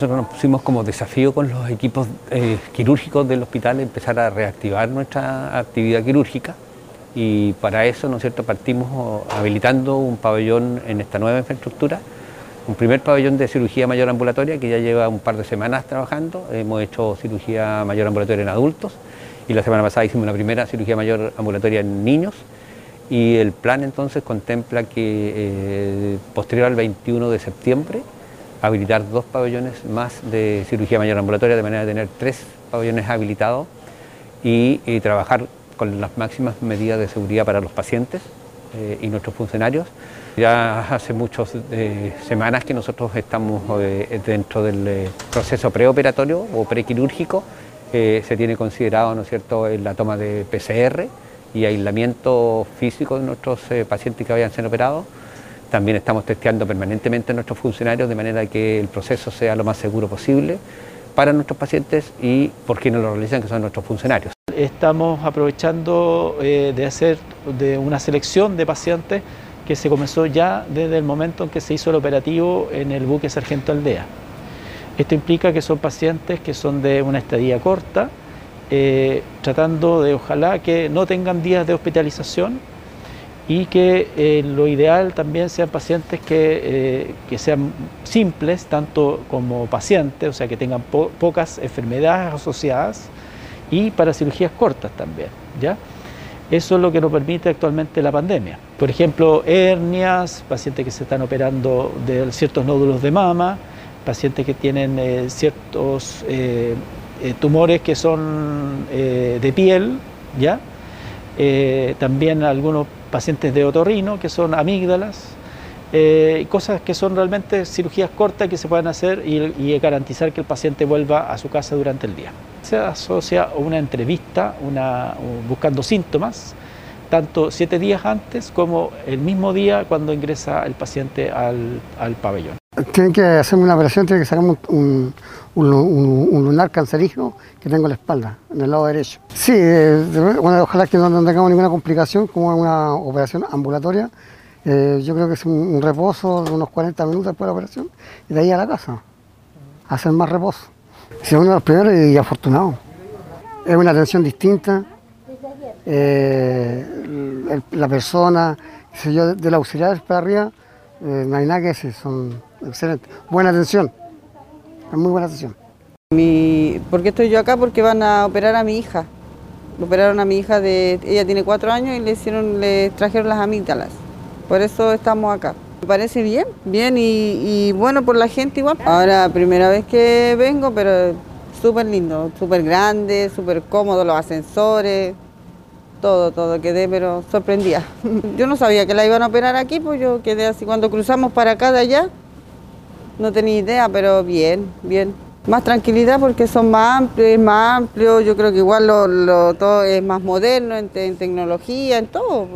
Nosotros nos pusimos como desafío con los equipos eh, quirúrgicos del hospital empezar a reactivar nuestra actividad quirúrgica y para eso, ¿no es cierto?, partimos habilitando un pabellón en esta nueva infraestructura, un primer pabellón de cirugía mayor ambulatoria que ya lleva un par de semanas trabajando, hemos hecho cirugía mayor ambulatoria en adultos y la semana pasada hicimos la primera cirugía mayor ambulatoria en niños y el plan entonces contempla que eh, posterior al 21 de septiembre habilitar dos pabellones más de cirugía mayor ambulatoria, de manera de tener tres pabellones habilitados y, trabajar con las máximas medidas de seguridad para los pacientes eh, y nuestros funcionarios. Ya hace muchas eh, semanas que nosotros estamos eh, dentro del proceso preoperatorio o prequirúrgico, se tiene considerado ¿no es cierto? la toma de PCR y aislamiento físico de nuestros pacientes que vayan a ser operados. También estamos testeando permanentemente a nuestros funcionarios de manera que el proceso sea lo más seguro posible para nuestros pacientes y por quienes lo realizan, que son nuestros funcionarios. Estamos aprovechando eh, de hacer de una selección de pacientes que se comenzó ya desde el momento en que se hizo el operativo en el buque Sargento Aldea. Esto implica que son pacientes que son de una estadía corta, eh, tratando de ojalá que no tengan días de hospitalización y que eh, lo ideal también sean pacientes que, eh, sean simples, tanto como pacientes, o sea, que tengan pocas enfermedades asociadas y para cirugías cortas también, ¿ya? Eso es lo que nos permite actualmente la pandemia. Por ejemplo, hernias, pacientes que se están operando de ciertos nódulos de mama, pacientes que tienen eh, ciertos tumores que son de piel, ¿ya? también algunos pacientes de otorrino, que son amígdalas, eh, cosas que son realmente cirugías cortas que se pueden hacer y, garantizar que el paciente vuelva a su casa durante el día. Se asocia una entrevista una, buscando síntomas, tanto siete días antes como el mismo día cuando ingresa el paciente al, pabellón. Tienen que hacerme una operación, tienen que sacarme un, lunar cancerígeno que tengo en la espalda, en el lado derecho. Sí, eh, ojalá que no, tengamos ninguna complicación, como una operación ambulatoria. Eh, yo creo que es un, reposo de unos 40 minutos después de la operación y de ahí a la casa, hacer más reposo. Si uno de los primeros y afortunado. Es una atención distinta. Eh, la persona, yo, de la auxiliar para arriba, no hay nada que decir, son excelentes. Buena atención muy buena sesión. Mi, ¿Por qué estoy yo acá? Porque van a operar a mi hija. Operaron a mi hija de, ella tiene cuatro años y le hicieron, le trajeron las amígdalas. Por eso estamos acá. Me parece bien, bien y, bueno por la gente igual. Ahora primera vez que vengo, pero súper lindo, súper grande, súper cómodo, los ascensores, todo, todo, quedé pero sorprendida. Yo no sabía que la iban a operar aquí, pues yo quedé así cuando cruzamos para acá de allá, no tenía idea, pero bien, bien. Más tranquilidad porque son más amplios, es más amplio, yo creo que igual lo, todo es más moderno en, en tecnología, en todo.